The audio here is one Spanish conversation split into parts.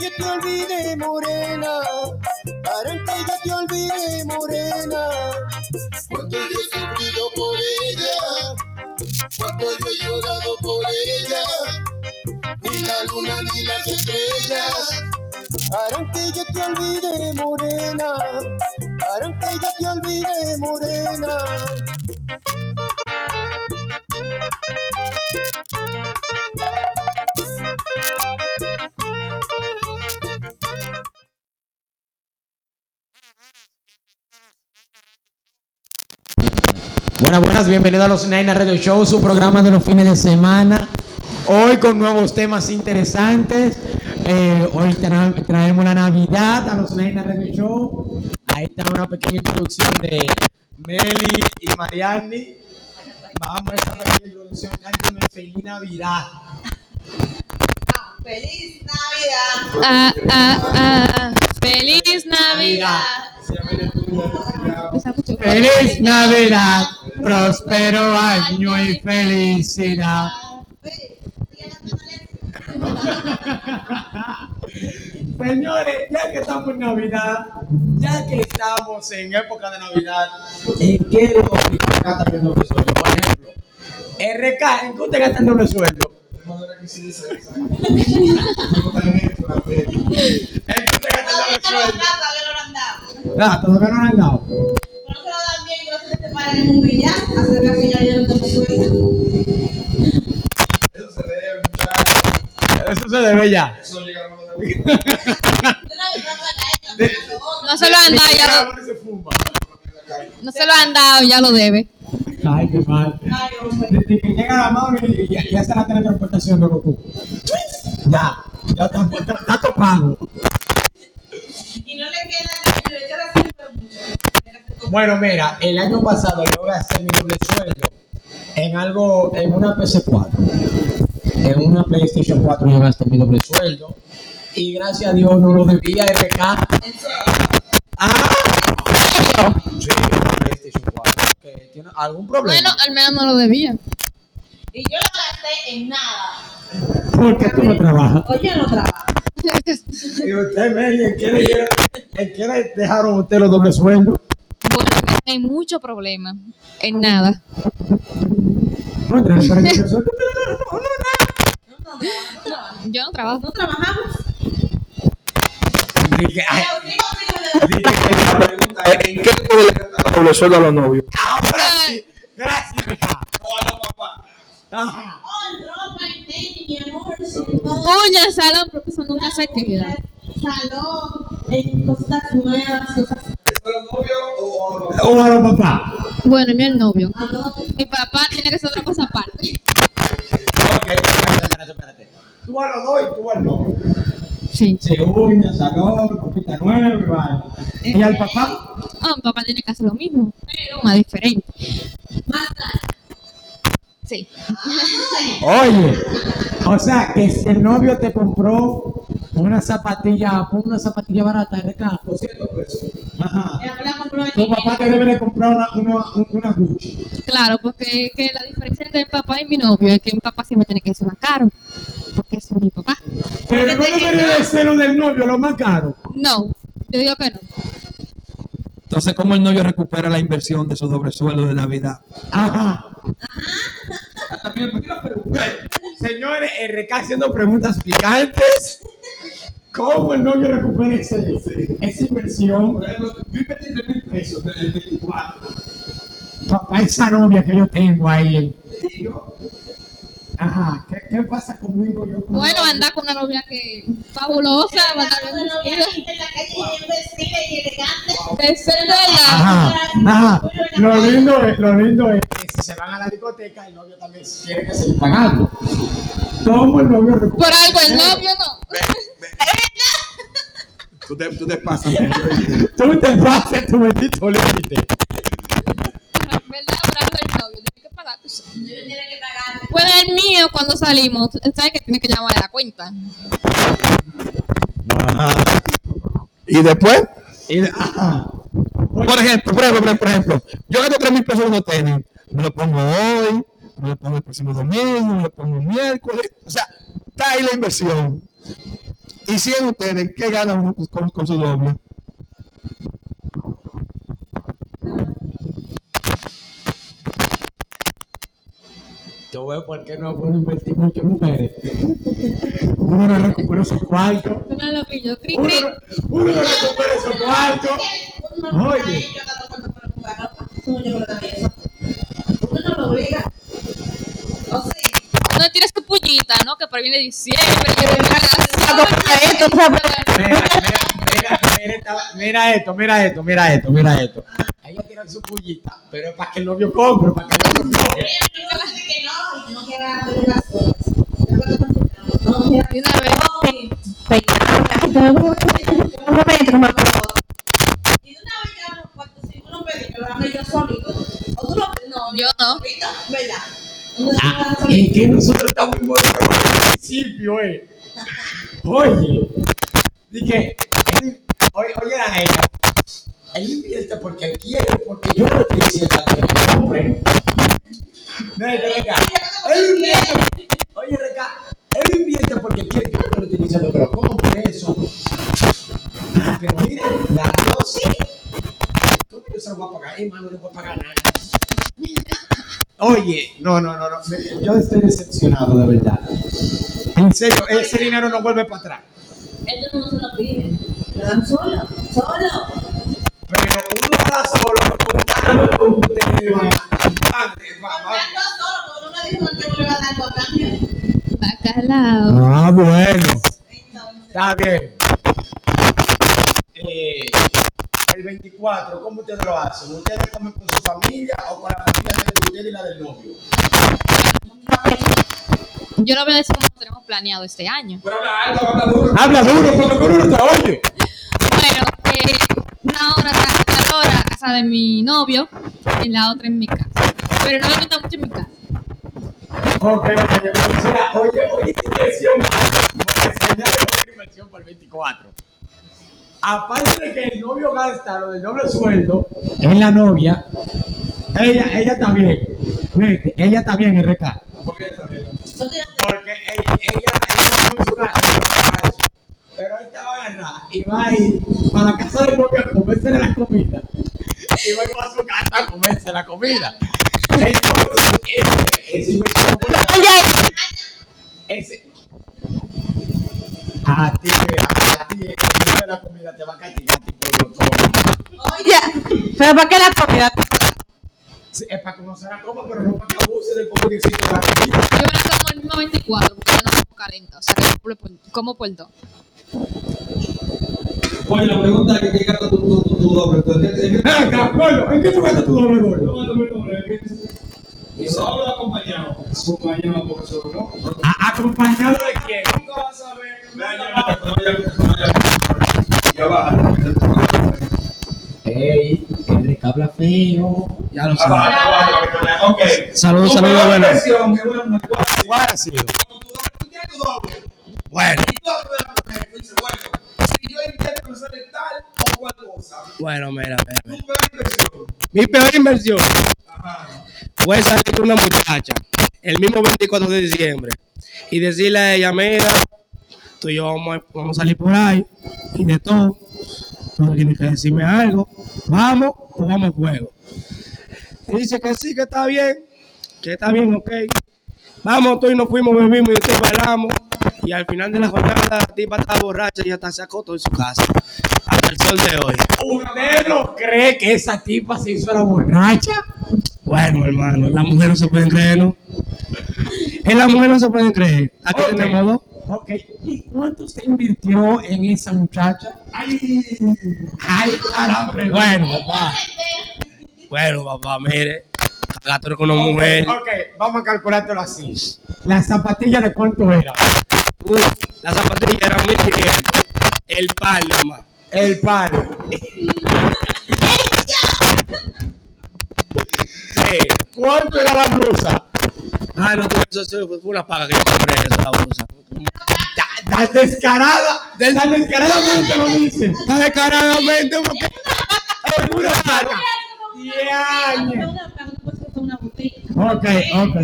yo te olvide, morena. Harán que yo te olvide, morena. Cuando yo he sufrido por ella, cuando yo he llorado por ella. Ni la luna ni las estrellas harán que yo te olvide, morena. Harán que yo te olvide, morena. Buenas, buenas, bienvenidos a los Naina Radio Show, su programa de los fines de semana. Hoy con nuevos temas interesantes. Eh, hoy tra- traemos la Navidad a los Naina Radio Show. Ahí está una pequeña introducción de Meli y Mariani. Vamos a esa pequeña introducción. Cántame Feliz Navidad. ¡Feliz Navidad! Ah, ah, ah. Feliz Navidad. Feliz Navidad, próspero año y felicidad. Señores, ya que estamos en Navidad, ya que estamos en época de Navidad, ¿en qué lo que gasta el doble sueldo? Por ejemplo, RK, ¿en qué usted gasta el doble sueldo? ¿En qué usted gasta el doble sueldo? Nada, todavía no lo han dado. Eso se debe ya. No se lo han dado, ya lo, no se lo han dado, ya lo debe. Ay, qué mal. Desde que llega la mano y ya, ya está la teletransportación de Goku. Ya, ya está, está, está topado. Bueno, mira, el año pasado yo gasté mi doble sueldo en algo, en una PC4. En una PlayStation 4 yo gasté mi doble sueldo. Y gracias a Dios no lo debía RK. Ah, sí, una PlayStation 4. Que tiene algún problema. Bueno, al menos no lo debía. Y yo lo gasté en nada. ¿Por qué tú no trabajas? Oye, no trabajo. Y usted, Meli, ¿en qué le, dejaron usted los doble sueldos? Hay mucho problema. En nada. Yo no trabajo. No trabajamos. ¿En qué le sueldo a los novios? ahora sí, gracias, oh, amor. Uña, salón, porque eso nunca se queda. Salón, en cosas nuevas, cosas. O a los papás. Bueno, mi el novio. Mi papá tiene que ser otra cosa aparte. Ok, espérate, espérate, espérate. Tú a los dos y tú al novio. Sí. Sí, uña, salón, copita nueva, y vaina. ¿Y al papá? Ah, mi papá tiene que hacer lo mismo, pero más diferente. Más tarde. Sí. Oye, o sea, que si el novio te compró una zapatilla, pon una zapatilla barata, RK, 200 pesos. Ajá. Tu papá te debe de comprar una, una, una Gucci. Claro, porque que la diferencia entre mi papá y mi novio es que mi papá siempre tiene que ser más caro. Porque es mi papá. Pero no debería de ser lo del novio, lo más caro. No, yo digo que no. Entonces, ¿cómo el novio recupera la inversión de esos doble sueldos de Navidad? Ajá. Señores, RK haciendo preguntas picantes. ¿Cómo el novio recupera ese, esa inversión? Yo invertí 3 mil pesos en el 24. Papá, esa novia que yo tengo ahí. Ajá, ¿qué, qué pasa conmigo? Yo con- Bueno, anda con una novia que fabulosa, va a andar Una novia en la calle vestida y elegante. De ser de la- Ajá, ajá. Lo lindo es, lo lindo es que si se van a la discoteca, el novio también quiere que se le pague algo. ¿Cómo el novio recupera? Por algo el novio no. Tú te, tú te pasas. Tú te pases tu bendito límite. Pues el mío, cuando salimos, ¿sabes que tiene que llamar a la cuenta? Y después, Y, ajá. por ejemplo, por ejemplo, por ejemplo, yo gasto 3 mil pesos en unos tenis, me lo pongo hoy, me lo pongo el próximo domingo, me lo pongo el miércoles. O sea, está ahí la inversión. Y 100 ustedes, ¿qué ganan uno con, con su doble? Yo veo por qué no puedo invertir mucho en mujeres. Uno no recupera su cuarto. Una lo yo cri Uno, cri. no- uno no recupera su cuarto. Oye. Por ahí viene diciembre. esto. Mira, esto, mira esto, mira esto, mira esto. Ella tiene su pullita, pero es para que el novio compre, para que el novio compre. Yo no, se Ah, que nosotros estamos principio, eh. Oye, dije, oye, oye a ella, él invierte porque quiere, porque yo no estoy diciendo que no compre. No, Rebeca, él invierte, oye, Rebeca, él invierte porque quiere, yo no le estoy diciendo que lo compre eso. Pero mire, la Dios sí. ¿Cómo yo se lo voy a pagar? Hermano, no voy a pagar nada. Oye, no, no, no, no. Yo estoy decepcionado, de verdad. Serio, ese dinero no vuelve para atrás. Ellos no se lo piden, lo dan solo, solo. Pero uno está solo contando con ustedes. Bacalao. Ah, bueno. Está bien. Eh, el 24, ¿cómo ustedes lo hacen? ¿Ustedes comen con su familia o con la familia de ustedes y la del novio? Yo no voy a decir cómo tenemos planeado este año. Habla duro, porque uno no te oye. Bueno, eh, una hora está una hora a casa de mi novio y la otra en mi casa. Pero no me gusta mucho en mi casa. Ok, oye, oye, porque una inversión para el 24. Aparte de que el novio gasta lo del doble sueldo en la novia, ella, ella también, ella también RK. no te Porque ella, ella, ella es una- pero esta va a agarrar y va a ir para la casa del novio a comerse la comida. Y va a ir para su casa a comerse la comida. Entonces, ese, ese ese. A ti, a ti, de la comida te va a castigar tipo todo. Oye, pero ¿para qué la comida? Es para que uno se la coma, pero no para que abuse del. Yo me la como el mismo 24 porque yo no como 40. O sea, que yo por- como por dos. Oye, la pregunta es que qué gasta tu, tu, tu, tu doble. ¿En qué- en ¿en tú gastas tu doble? No, ¿en qué- Y solo acompañado. Acompañado porque solo no. ¿Acompañado de quién? Nunca vas a ver. Dices, bueno, si yo intento hacer tal o cual cosa, bueno, mira, mira. Mi peor inversión fue salir con una muchacha el mismo 24 de diciembre y decirle a ella, mira, tú y yo vamos a, vamos a salir por ahí y de todo. Tú tienes que decirme algo. ¿Vamos o vamos a juego? Y dice que sí, que está bien, que está bien, ok. Vamos, tú y nos fuimos, bebimos y tú bailamos. Y al final de la jornada, la tipa estaba borracha y hasta se acostó en su casa. Hasta el sol de hoy. ¿Usted no cree que esa tipa se hizo la borracha? Bueno, hermano, las mujeres no se pueden creer, ¿no? En las mujeres no se pueden creer. Aquí Ok. tenemos dos. Ok, ¿y cuánto usted invirtió en esa muchacha? Ay, ay, caramba. Bueno, papá. Bueno, papá, mire. Cagaste con una mujer. Ok, vamos a calculártelo así. ¿La zapatilla de cuánto era? Uy, la zapatilla era 1500. El par, nada más. El. Sí. ¿Cuánto era la blusa? Ay, no, eso, eso fue una paga que yo compré esa. Ta- Tan descarada, tan descaradamente lo dice. Está descaradamente porque Es una paga. Ok, ok.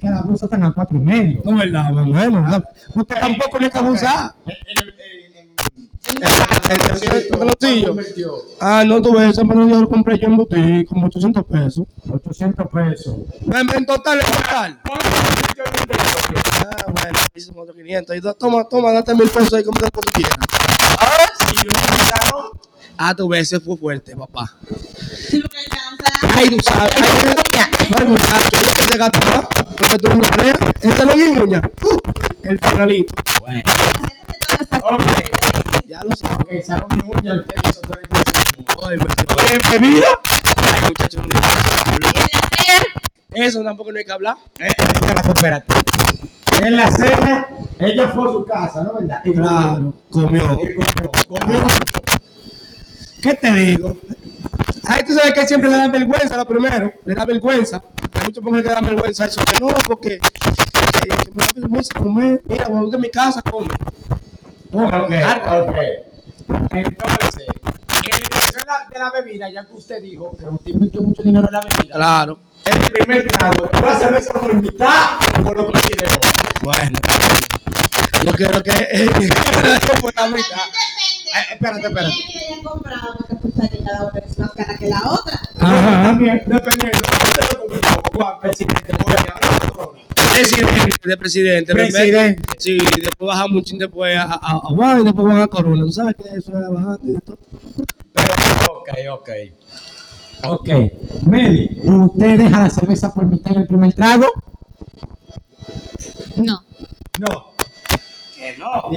Que la blusa están a cuatro y medio. no es verdad, bueno, ¿verdad? Usted tampoco le está abusar. El, el- El peloncillo. Ah, no, tú ves, ese peloncillo lo compré yo en boutique como 800 pesos. 800 pesos. En, en total, en total. Ah, bueno, hice como otros 500. Y toma, toma, date mil pesos ahí, compra lo que quieras. Ah, ese fue fuerte, papá. Ay, tú sabes. Yo. Porque tú no. Este es mi uña. Uh, el finalito. Ya lo sabes. Ok, saco mi uña, el peso, todo el Ay, me- Bienvenida. Ay, muchacho, no hay- Eso tampoco no hay que hablar. Eh, espérate, espérate. En la cena, ella fue a su casa, ¿no verdad? Y Claro, comió. Comió. ¿Qué te digo? Ay, tú sabes que siempre le dan vergüenza a lo primero. Le da vergüenza. Hay muchos mujeres que le dan vergüenza eso. Que no, porque eh, me da vergüenza comer. Mira, voy de mi casa, come. Ok, ok. Entonces, en el caso de la, de la bebida, ya que usted dijo que usted invirtió mucho dinero en la bebida, Claro. el primer trago, ¿tú vas a cerveza por mitad o lo consigues? Bueno. Yo quiero que eh, por la mitad. Eh, espérate, espérate. que haya comprado porque tú sabes que cada una es más cara que la otra. Ajá. También, dependiendo. Usted lo compró, Juan, presidente, voy a Presidente, de presidente. Presidente. Sí, después bajamos un chin después a, a, a Juan y después van a Corona. ¿Tú sabes que eso era bajando y? Pero, ok, ok. Ok. Meli, ¿usted deja la cerveza por mitad en el primer trago? No. No. Que no.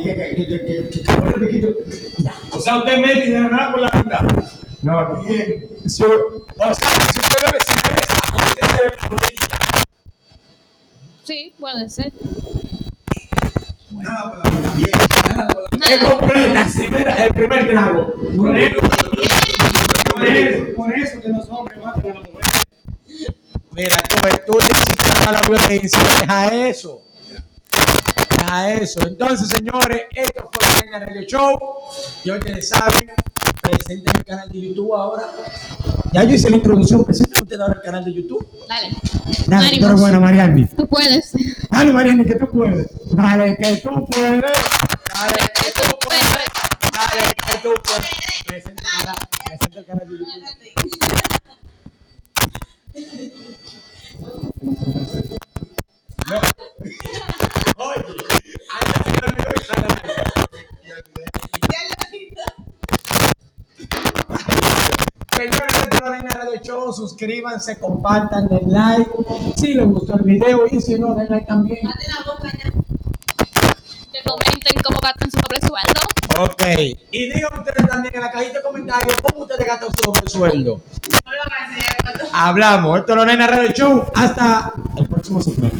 O sea, usted Meli de nada por la mitad. No, dije. si- usted bebe cerveza, usted se bebe por mitad. Sí, puede ser. Nada por la. Bien. Nada por la mira, el primer trago. Por eso, por eso, por eso que los hombres matan a las mujeres. Mira, tú, tú necesitas la violencia, deja eso. Deja eso. Entonces, señores, esto fue el Radio Show. Ya ustedes saben, presenten el canal de YouTube ahora. Ya yo hice la introducción, ustedes ahora el canal de YouTube. Dale. Dale, Ánimos. pero bueno, Mariani. Tú puedes. Dale, Mariani, que tú puedes. Dale, que tú puedes. Dale, Que tú puedes. dale, que tú puedes. Presenta el canal- presenta el canal de YouTube. Oye, canal. Señores, Radio Show, suscríbanse, compartan, den like. Si les gustó el video y si no, den like también. La boca ya. Que comenten cómo gastan su doble sueldo. Ok. Y digan ustedes también en la cajita de comentarios cómo ustedes gastan su doble sueldo. No lo. Hablamos. Esto es la Reina Radio Show. Hasta el próximo segmento.